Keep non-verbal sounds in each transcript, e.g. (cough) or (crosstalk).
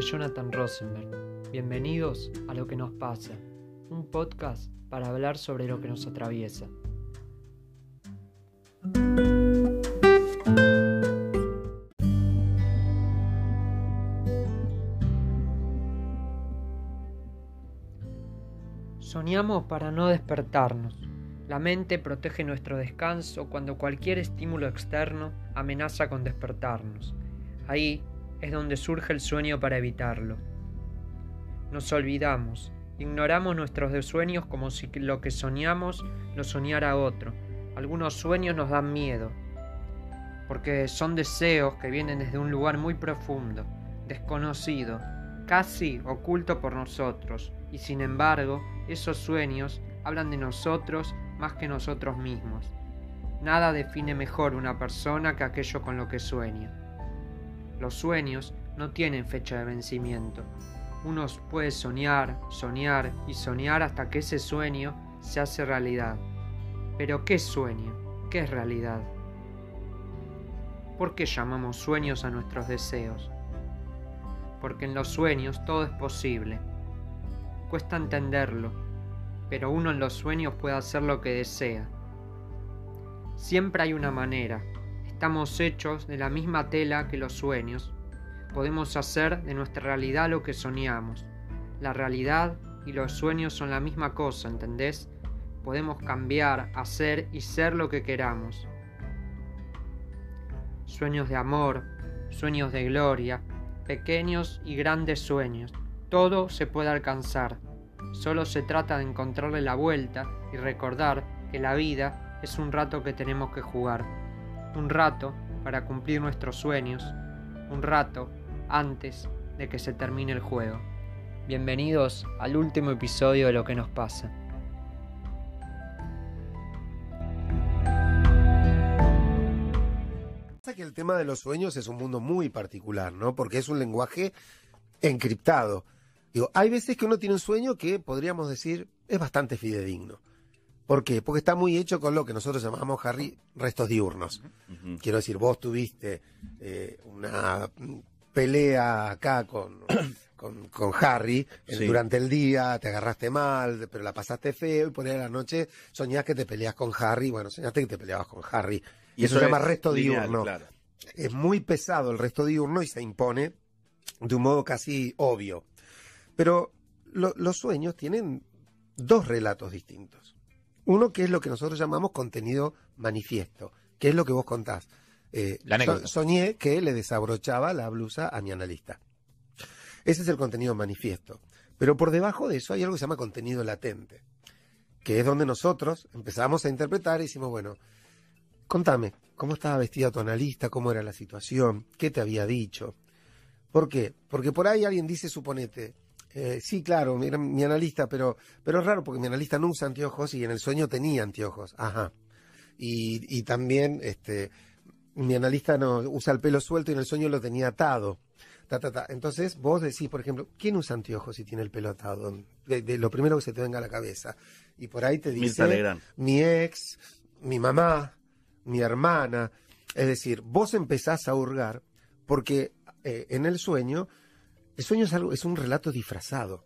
Jonathan Rosenberg. Bienvenidos a Lo que nos pasa, un podcast para hablar sobre lo que nos atraviesa. Soñamos para no despertarnos. La mente protege nuestro descanso cuando cualquier estímulo externo amenaza con despertarnos. Ahí es donde surge el sueño para evitarlo. Nos olvidamos, ignoramos nuestros sueños como si lo que soñamos lo soñara otro. Algunos sueños nos dan miedo, porque son deseos que vienen desde un lugar muy profundo, desconocido, casi oculto por nosotros, y sin embargo, esos sueños hablan de nosotros más que nosotros mismos. Nada define mejor una persona que aquello con lo que sueña. Los sueños no tienen fecha de vencimiento. Uno puede soñar, soñar y soñar hasta que ese sueño se hace realidad. Pero ¿qué sueño? ¿Qué es realidad? ¿Por qué llamamos sueños a nuestros deseos? Porque en los sueños todo es posible. Cuesta entenderlo, pero uno en los sueños puede hacer lo que desea. Siempre hay una manera, Estamos hechos de la misma tela que los sueños. Podemos hacer de nuestra realidad lo que soñamos. La realidad y los sueños son la misma cosa, ¿entendés? Podemos cambiar, hacer y ser lo que queramos. Sueños de amor, sueños de gloria, pequeños y grandes sueños. Todo se puede alcanzar. Solo se trata de encontrarle la vuelta y recordar que la vida es un rato que tenemos que jugar un rato para cumplir nuestros sueños, un rato antes de que se termine el juego. Bienvenidos al último episodio de Lo que nos pasa. que el tema de los sueños es un mundo muy particular, ¿no? Porque es un lenguaje encriptado. Hay veces que uno tiene un sueño que podríamos decir es bastante fidedigno. ¿Por qué? Porque está muy hecho con lo que nosotros llamamos, Harry, restos diurnos. Quiero decir, vos tuviste eh, una pelea acá con, (coughs) con, Harry durante el día, te agarraste mal, pero la pasaste feo y por ahí a la noche soñás que te peleas con Harry. Bueno, soñaste que te peleabas con Harry. Y eso, se llama resto diurno. Es muy pesado el resto diurno y se impone de un modo casi obvio. Pero los sueños tienen dos relatos distintos. Uno que es lo que nosotros llamamos contenido manifiesto, que es lo que vos contás. Eh, soñé que le desabrochaba la blusa a mi analista. Ese es el contenido manifiesto. Pero por debajo de eso hay algo que se llama contenido latente, que es donde nosotros empezamos a interpretar y decimos, bueno, contame, ¿cómo estaba vestida tu analista? ¿Cómo era la situación? ¿Qué te había dicho? ¿Por qué? Porque por ahí alguien dice, suponete, eh, sí, claro, mi, mi analista, pero, pero es raro porque mi analista no usa anteojos y en el sueño tenía anteojos. Ajá. Y, y también, este, mi analista no usa el pelo suelto y en el sueño lo tenía atado. Ta, ta, ta. Entonces vos decís, por ejemplo, ¿quién usa anteojos si tiene el pelo atado? De, lo primero que se te venga a la cabeza. Y por ahí te dice mi ex, mi mamá, mi hermana. Es decir, vos empezás a hurgar porque eh, en el sueño el sueño es, algo, es un relato disfrazado.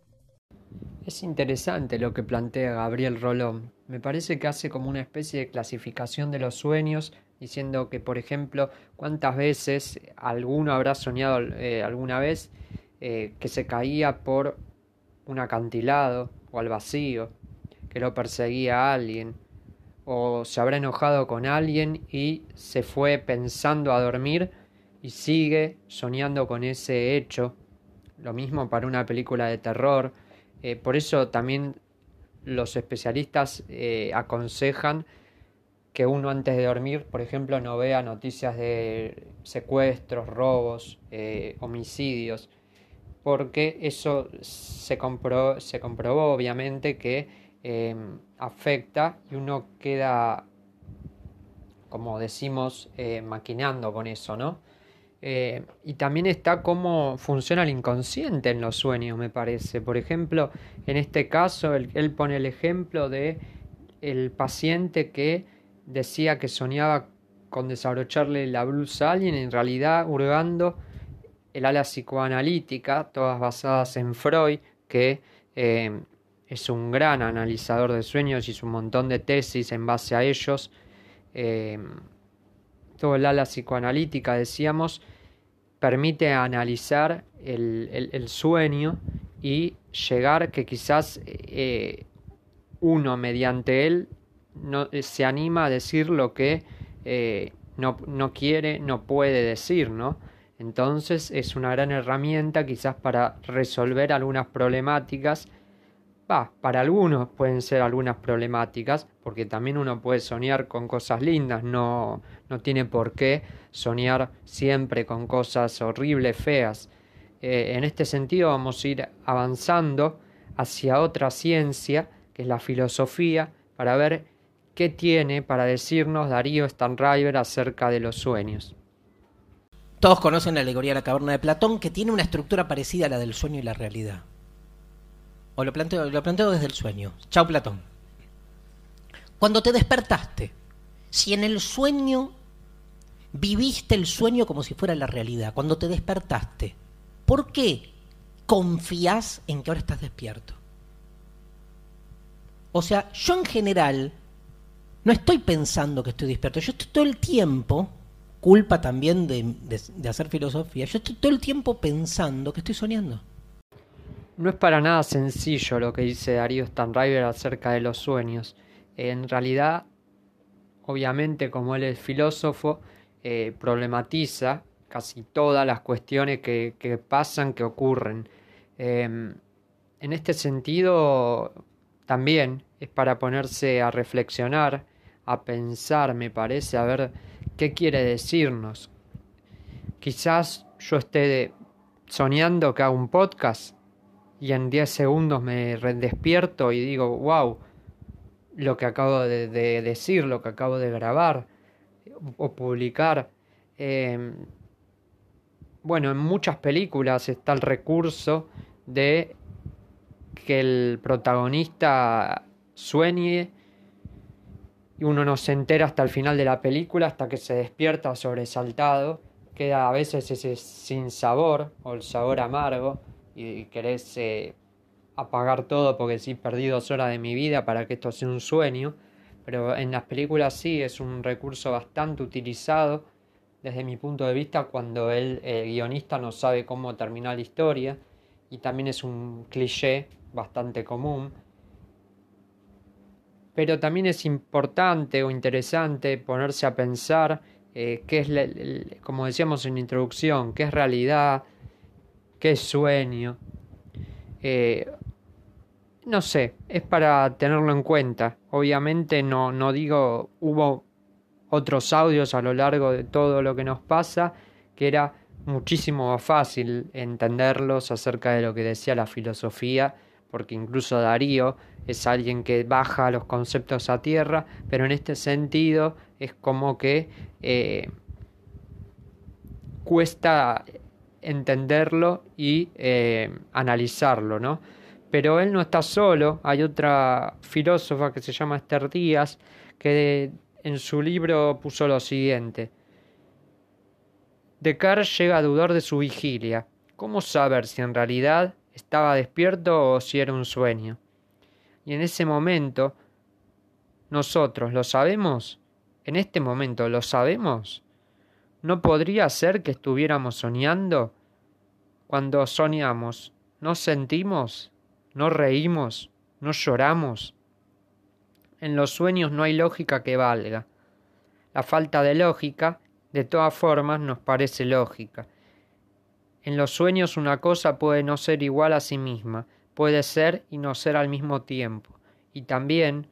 Es interesante lo que plantea Gabriel Rolón. Me parece que hace como una especie de clasificación de los sueños, diciendo que, por ejemplo, cuántas veces alguno habrá soñado eh, alguna vez eh, que se caía por un acantilado o al vacío, que lo perseguía a alguien, o se habrá enojado con alguien y se fue pensando a dormir y sigue soñando con ese hecho lo mismo para una película de terror. Eh, por eso también los especialistas eh, aconsejan que uno antes de dormir, por ejemplo, no vea noticias de secuestros, robos, eh, homicidios, porque eso se, compró, se comprobó obviamente que afecta y uno queda, como decimos, maquinando con eso, ¿no? Eh, y también está cómo funciona el inconsciente en los sueños, me parece. Por ejemplo, en este caso, él, pone el ejemplo de el paciente que decía que soñaba con desabrocharle la blusa a alguien, en realidad hurgando el ala psicoanalítica, todas basadas en Freud, que eh, es un gran analizador de sueños y hizo un montón de tesis en base a ellos. Eh, todo el ala psicoanalítica, decíamos, permite analizar el, sueño y llegar que quizás eh, uno mediante él no, se anima a decir lo que no, no quiere, no puede decir, ¿no? Entonces es una gran herramienta quizás para resolver algunas problemáticas. Va, para algunos pueden ser algunas problemáticas, porque también uno puede soñar con cosas lindas, no, no tiene por qué soñar siempre con cosas horribles, feas. Eh, en este sentido vamos a ir avanzando hacia otra ciencia, que es la filosofía, para ver qué tiene para decirnos Darío Stanriver acerca de los sueños. Todos conocen la alegoría de la caverna de Platón, que tiene una estructura parecida a la del sueño y la realidad. O lo planteo, lo planteo desde el sueño. Chao Platón. Cuando te despertaste, si en el sueño viviste el sueño como si fuera la realidad, cuando te despertaste, ¿por qué confías en que ahora estás despierto? O sea, yo en general no estoy pensando que estoy despierto, yo estoy todo el tiempo culpa también de, hacer filosofía, yo estoy todo el tiempo pensando que estoy soñando. No es para nada sencillo lo que dice Darío Stanriver acerca de los sueños. En realidad, obviamente, como él es filósofo, eh, problematiza casi todas las cuestiones que, pasan, que ocurren. Em, en este sentido, también es para ponerse a reflexionar, a pensar, me parece, a ver ¿Qué quiere decirnos? Quizás yo esté soñando que hago un podcast y en 10 segundos me despierto y digo, wow, lo que acabo de, decir, lo que acabo de grabar o publicar. Em, bueno, en muchas películas está el recurso de que el protagonista sueñe y uno no se entera hasta el final de la película, hasta que se despierta sobresaltado, queda a veces ese sin sabor o el sabor amargo y querés eh, apagar todo porque sí perdí dos horas de mi vida para que esto sea un sueño, pero en las películas sí es un recurso bastante utilizado desde mi punto de vista cuando el, el guionista no sabe cómo terminar la historia. Y también es un cliché bastante común. Pero también es importante o interesante ponerse a pensar eh, qué es, como decíamos en la introducción, qué es realidad, qué sueño. Eh, no sé, es para tenerlo en cuenta. Obviamente no, no digo, hubo otros audios a lo largo de todo lo que nos pasa que era muchísimo más fácil entenderlos acerca de lo que decía la filosofía, porque incluso Darío es alguien que baja los conceptos a tierra, pero en este sentido es como que eh, cuesta entenderlo y eh, analizarlo, ¿no? Pero él no está solo, hay otra filósofa que se llama Esther Díaz, que en su libro puso lo siguiente. Descartes llega a dudar de su vigilia. ¿Cómo saber si en realidad estaba despierto o si era un sueño? Y en ese momento, nosotros lo sabemos. En este momento lo sabemos. ¿No podría ser que estuviéramos soñando? Cuando soñamos, ¿no sentimos? ¿No reímos? ¿No lloramos? En los sueños no hay lógica que valga. La falta de lógica, de todas formas, nos parece lógica. En los sueños una cosa puede no ser igual a sí misma, puede ser y no ser al mismo tiempo, y también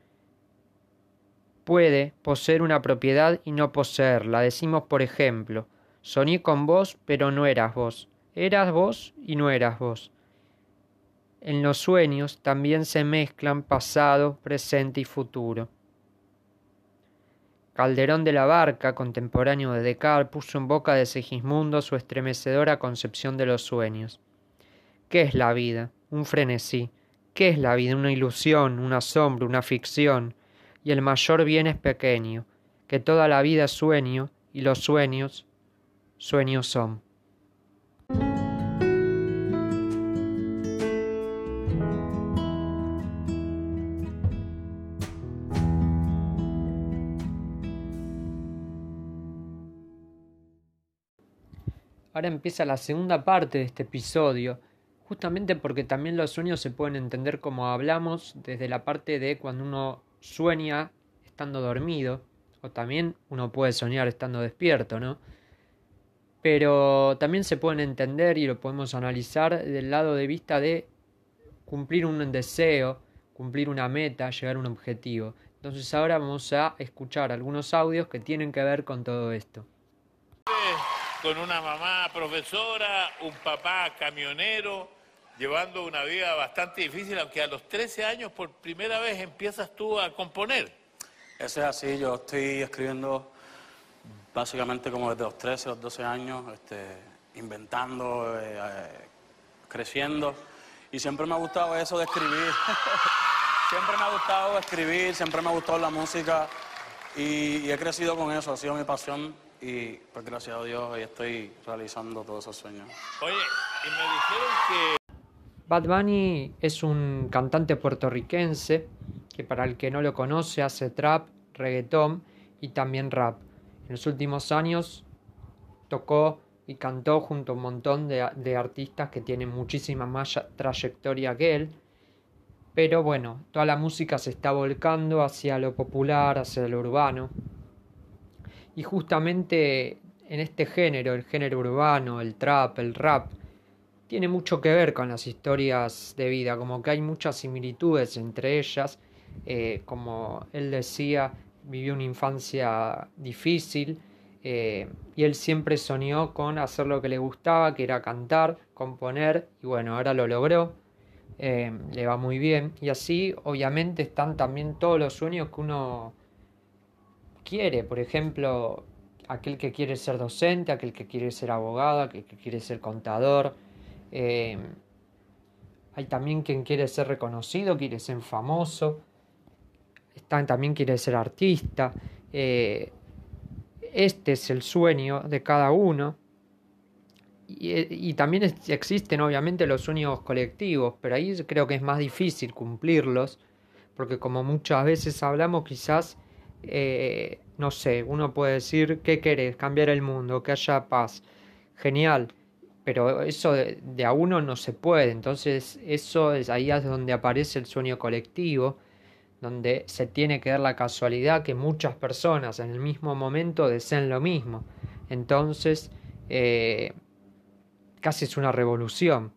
puede poseer una propiedad y no poseerla. Decimos, por ejemplo, soñé con vos, pero no eras vos. Eras vos y no eras vos. En los sueños también se mezclan pasado, presente y futuro. Calderón de la Barca, contemporáneo de Descartes, puso en boca de Segismundo su estremecedora concepción de los sueños. ¿Qué es la vida? un frenesí. ¿Qué es la vida? Una ilusión, una sombra, una ficción y el mayor bien es pequeño, que toda la vida es sueño, y los sueños, sueños son. Ahora empieza la segunda parte de este episodio, justamente porque también los sueños se pueden entender como hablamos desde la parte de cuando uno sueña estando dormido, o también uno puede soñar estando despierto, ¿no? Pero también se pueden entender y lo podemos analizar del lado de vista de cumplir un deseo, cumplir una meta, llegar a un objetivo. Entonces ahora vamos a escuchar algunos audios que tienen que ver con todo esto. Con una mamá profesora, un papá camionero, llevando una vida bastante difícil, aunque a los 13 años por primera vez empiezas tú a componer. Eso es así, yo estoy escribiendo básicamente como desde los 13, los 12 años, este, inventando, eh, eh, creciendo. Y siempre me ha gustado eso de escribir. (laughs) siempre me ha gustado escribir, siempre me ha gustado la música y, he crecido con eso, ha sido mi pasión y pues gracias a Dios hoy estoy realizando todos esos sueños. Oye, y me dijeron que... Bad Bunny es un cantante puertorriquense que para el que no lo conoce hace trap, reggaetón y también rap. En los últimos años tocó y cantó junto a un montón de, de artistas que tienen muchísima más trayectoria que él pero bueno, toda la música se está volcando hacia lo popular, hacia lo urbano. Y justamente en este género, el género urbano, el trap, el rap, tiene mucho que ver con las historias de vida, como que hay muchas similitudes entre ellas. Eh, como él decía, vivió una infancia difícil eh, y él siempre soñó con hacer lo que le gustaba, que era cantar, componer, y bueno, ahora lo logró. Eh, le va muy bien. Y así, obviamente, están también todos los sueños que uno quiere. Por ejemplo, aquel que quiere ser docente, aquel que quiere ser abogado, aquel que quiere ser contador. Eh, hay también quien quiere ser reconocido, quiere ser famoso. Están, también quiere ser artista. Eh, este es el sueño de cada uno. Y, también existen obviamente los sueños colectivos, pero ahí creo que es más difícil cumplirlos, porque como muchas veces hablamos, quizás, eh, no sé, uno puede decir, ¿qué querés? Cambiar el mundo, que haya paz. Genial, pero eso de, a uno no se puede, entonces eso es ahí es donde aparece el sueño colectivo, donde se tiene que dar la casualidad que muchas personas en el mismo momento deseen lo mismo. Entonces, eh, casi es una revolución.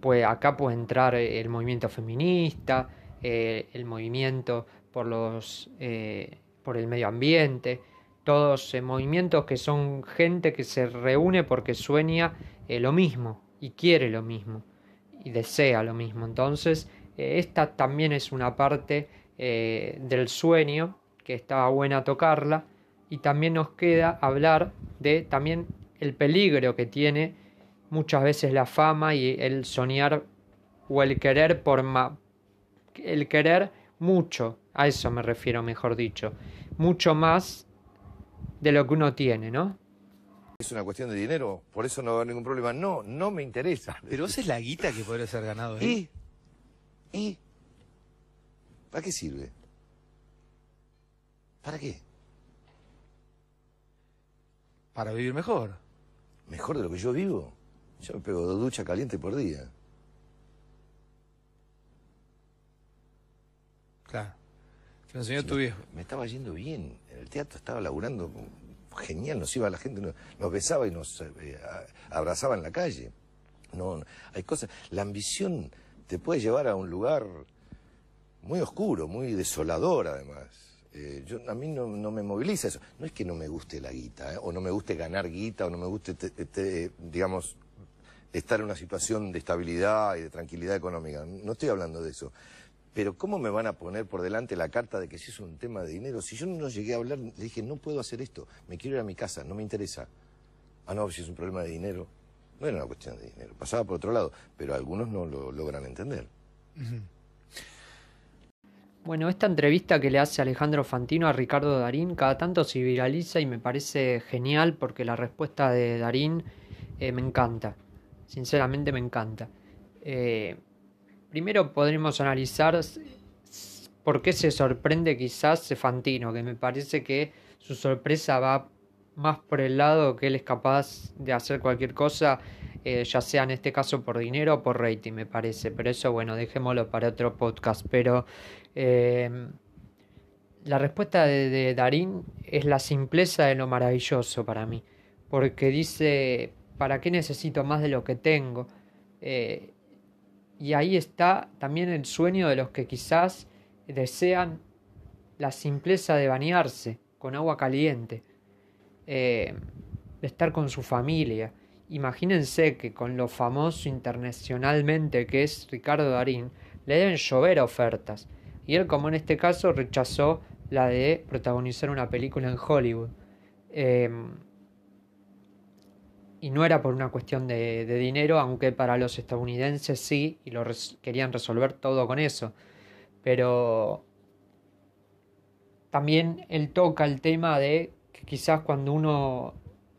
Pues acá puede entrar el movimiento feminista, eh, el movimiento por, los, por el medio ambiente, todos movimientos que son gente que se reúne porque sueña lo mismo y quiere lo mismo y desea lo mismo. Entonces, esta también es una parte del sueño que estaba buena tocarla y también nos queda hablar de también el peligro que tiene muchas veces la fama y el soñar o el querer por ma el querer mucho, a eso me refiero mejor dicho, mucho más de lo que uno tiene, ¿no? Es una cuestión de dinero, por eso no va a haber ningún problema. No, no me interesa. Pero esa es la guita que podría ser ganado. ¿Y? ¿Y? ¿Para qué sirve? ¿Para qué? Para vivir mejor. ¿Mejor de lo que yo vivo? Yo me pego dos duchas calientes por día. Te enseñó tu viejo. Me estaba yendo bien. En el teatro estaba laburando genial. Nos iba la gente, nos, besaba y nos eh, abrazaba en la calle. No, hay cosas. La ambición te puede llevar a un lugar muy oscuro, muy desolador además. Eh, yo, a mí no, me moviliza eso. No es que no me guste la guita, eh, o no me guste ganar guita, o no me guste, digamos, estar en una situación de estabilidad y de tranquilidad económica. No estoy hablando de eso. Pero ¿cómo me van a poner por delante la carta de que si es un tema de dinero? Si yo no llegué a hablar, le dije, no puedo hacer esto, me quiero ir a mi casa, no me interesa. Ah, no, si es un problema de dinero. No era una cuestión de dinero, pasaba por otro lado, pero algunos no lo logran entender. Bueno, esta entrevista que le hace Alejandro Fantino a Ricardo Darín cada tanto se viraliza y me parece genial porque la respuesta de Darín eh, me encanta. Sinceramente me encanta. Eh, primero podremos analizar por qué se sorprende quizás Fantino, que me parece que su sorpresa va más por el lado que él es capaz de hacer cualquier cosa, eh, ya sea en este caso por dinero o por rating, me parece. Pero eso, bueno, dejémoslo para otro podcast. Pero eh, la respuesta de, de, Darín es la simpleza de lo maravilloso para mí. Porque dice, ¿para qué necesito más de lo que tengo? Eh, y ahí está también el sueño de los que quizás desean la simpleza de bañarse con agua caliente, eh, de estar con su familia. Imagínense que con lo famoso internacionalmente que es Ricardo Darín, le deben llover ofertas. Y él, como en este caso, rechazó la de protagonizar una película en Hollywood. Eh, y no era por una cuestión de, dinero, aunque para los estadounidenses sí, y lo querían resolver todo con eso. Pero también él toca el tema de que quizás cuando uno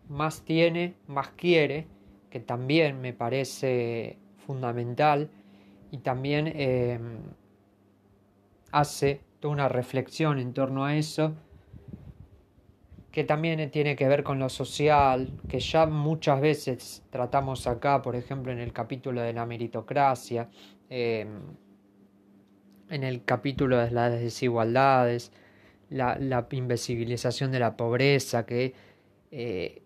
más tiene, más quiere, que también me parece fundamental y también eh, hace toda una reflexión en torno a eso que también tiene que ver con lo social, que ya muchas veces tratamos acá, por ejemplo, en el capítulo de la meritocracia, eh, en el capítulo de las desigualdades, la, la invisibilización de la pobreza, que eh,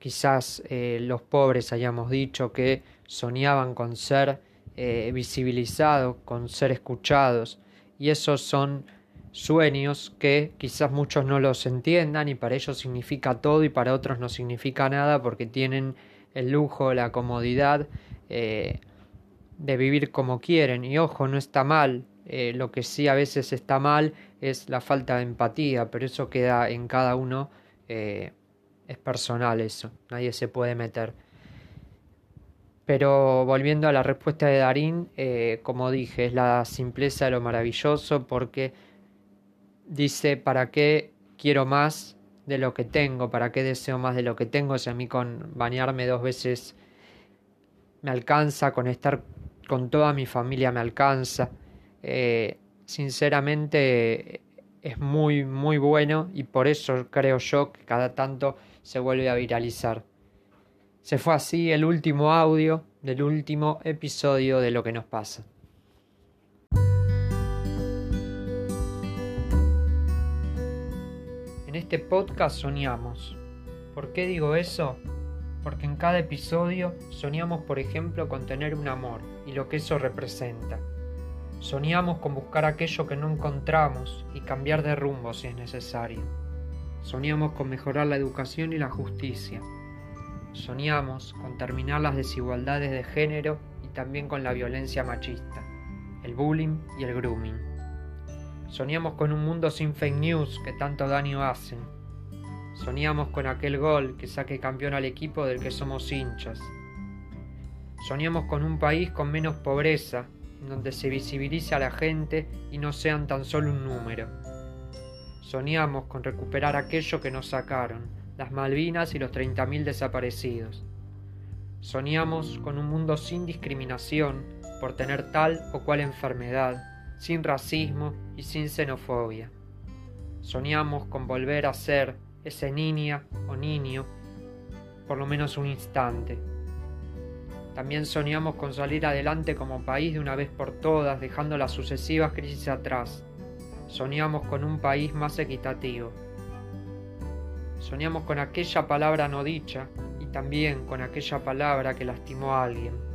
quizás eh, los pobres hayamos dicho que soñaban con ser eh, visibilizados, con ser escuchados, y esos son sueños que quizás muchos no los entiendan y para ellos significa todo y para otros no significa nada porque tienen el lujo, la comodidad eh, de vivir como quieren. Y ojo, no está mal eh, lo que sí a veces está mal es la falta de empatía, pero eso queda en cada uno, eh, es personal eso, nadie se puede meter. Pero volviendo a la respuesta de Darín, como dije, es la simpleza de lo maravilloso porque dice, ¿para qué quiero más de lo que tengo? ¿Para qué deseo más de lo que tengo? Si a mí con bañarme dos veces me alcanza, con estar con toda mi familia me alcanza eh, sinceramente es muy muy bueno y por eso creo yo que cada tanto se vuelve a viralizar. Se fue así el último audio del último episodio de lo que nos pasa. Este podcast soñamos. ¿Por qué digo eso? Porque en cada episodio soñamos, por ejemplo, con tener un amor y lo que eso representa. Soñamos con buscar aquello que no encontramos y cambiar de rumbo si es necesario. Soñamos con mejorar la educación y la justicia. Soñamos con terminar las desigualdades de género y también con la violencia machista, el bullying y el grooming. Soñamos con un mundo sin fake news que tanto daño hacen. Soñamos con aquel gol que saque campeón al equipo del que somos hinchas. Soñamos con un país con menos pobreza donde se visibilice a la gente y no sean tan solo un número. Soñamos con recuperar aquello que nos sacaron, las Malvinas y los 30.000 desaparecidos. Soñamos con un mundo sin discriminación por tener tal o cual enfermedad, sin racismo y sin xenofobia. Soñamos con volver a ser ese niña o niño por lo menos un instante también soñamos con salir adelante como país de una vez por todas, dejando las sucesivas crisis atrás. Soñamos con un país más equitativo. Soñamos con aquella palabra no dicha y también con aquella palabra que lastimó a alguien.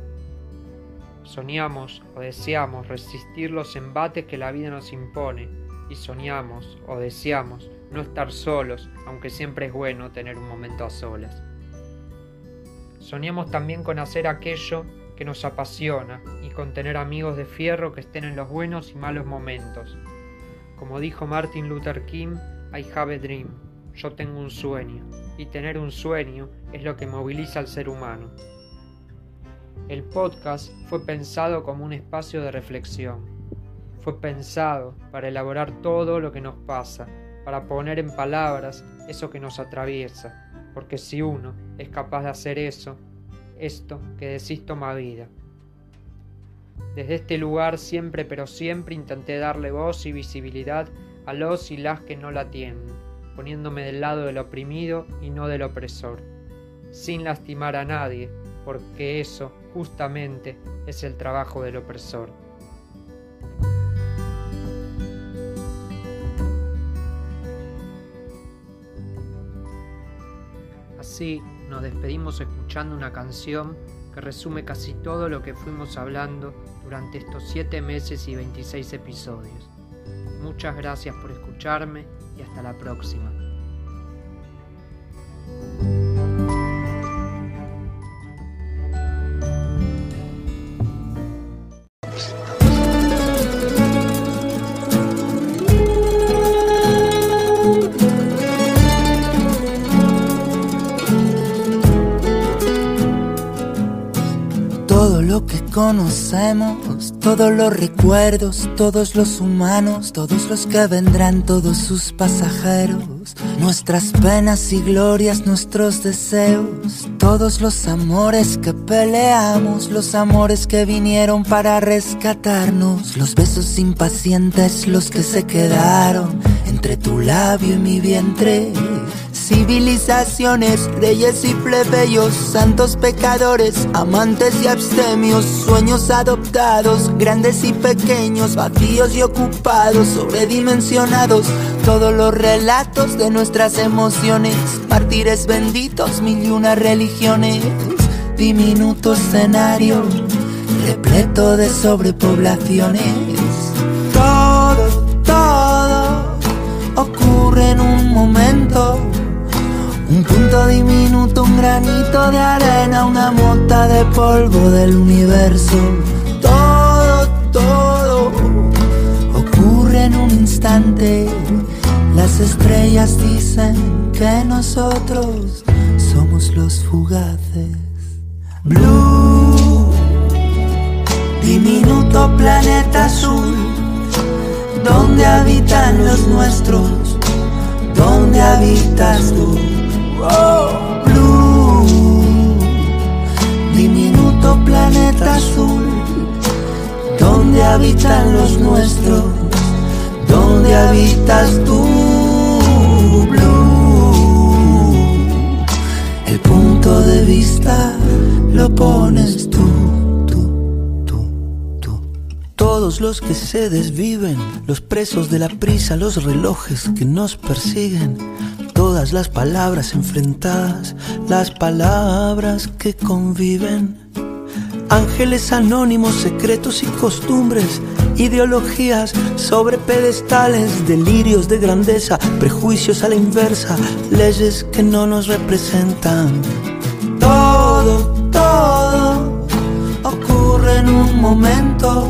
Soñamos o deseamos resistir los embates que la vida nos impone y soñamos o deseamos no estar solos, aunque siempre es bueno tener un momento a solas. Soñamos también con hacer aquello que nos apasiona y con tener amigos de fierro que estén en los buenos y malos momentos. Como dijo Martin Luther King, I have a dream. Yo tengo un sueño. Y tener un sueño es lo que moviliza al ser humano. El podcast fue pensado como un espacio de reflexión. Fue pensado para elaborar todo lo que nos pasa, para poner en palabras eso que nos atraviesa, porque si uno es capaz de hacer eso, esto que decís toma vida. Desde este lugar siempre pero siempre intenté darle voz y visibilidad a los y las que no la tienen, poniéndome del lado del oprimido y no del opresor, sin lastimar a nadie, porque eso justamente es el trabajo del opresor. Así nos despedimos escuchando una canción que resume casi todo lo que fuimos hablando durante estos 7 meses y 26 episodios. Muchas gracias por escucharme y hasta la próxima. Conocemos, todos los recuerdos, todos los humanos, todos los que vendrán, todos sus pasajeros, nuestras penas y glorias, nuestros deseos, todos los amores que peleamos, los amores que vinieron para rescatarnos, los besos impacientes, los que se quedaron entre tu labio y mi vientre. Civilizaciones, reyes y plebeyos, santos pecadores, amantes y abstemios, sueños adoptados, grandes y pequeños, vacíos y ocupados, sobredimensionados, todos los relatos de nuestras emociones, mártires benditos, mil y una religiones, diminuto escenario, repleto de sobrepoblaciones. Todo, todo ocurre en un momento. Un punto diminuto, un granito de arena, una mota de polvo del universo. Todo, todo ocurre en un instante. Las estrellas dicen que nosotros somos los fugaces. Blue, diminuto planeta azul, donde habitan los nuestros, donde habitas tú. Oh, blue, diminuto planeta azul, donde habitan los nuestros, donde habitas tú, blue. El punto de vista lo pones tú. Todos los que se desviven, los presos de la prisa, los relojes que nos persiguen, todas las palabras enfrentadas, las palabras que conviven. Ángeles anónimos, secretos y costumbres, ideologías sobre pedestales, delirios de grandeza, prejuicios a la inversa, leyes que no nos representan. Todo, todo ocurre en un momento.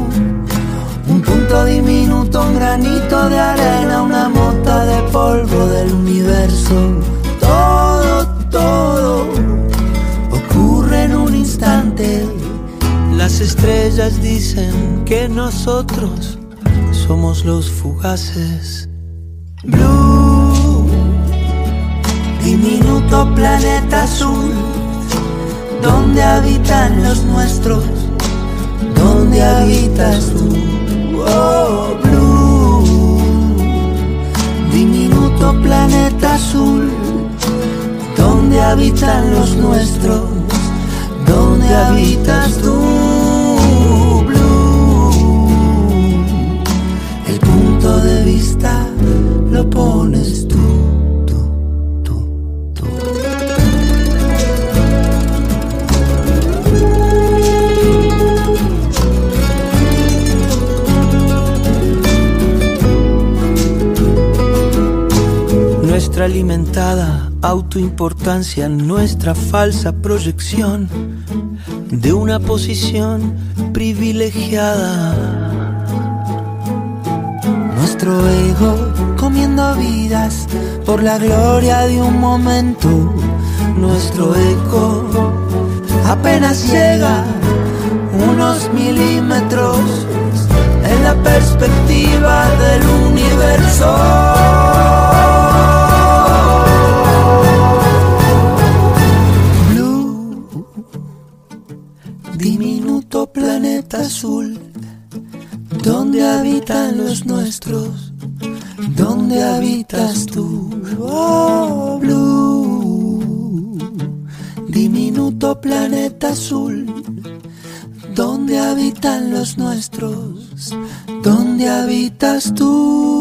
Un punto diminuto, un granito de arena, una mota de polvo del universo. Todo, todo ocurre en un instante. Las estrellas dicen que nosotros somos los fugaces. Blue, diminuto planeta azul, donde habitan los nuestros, donde habitas tú. Oh, blue, diminuto planeta azul, donde habitan los nuestros, donde habitas tú, blue. El punto de vista lo pones tú, Alimentada autoimportancia, nuestra falsa proyección de una posición privilegiada. Nuestro ego comiendo vidas por la gloria de un momento. Nuestro eco apenas llega unos milímetros en la perspectiva del universo. Habitan los nuestros, ¿Dónde habitas tú? Oh, Blue, diminuto planeta azul. ¿Dónde habitan los nuestros? ¿Dónde habitas tú,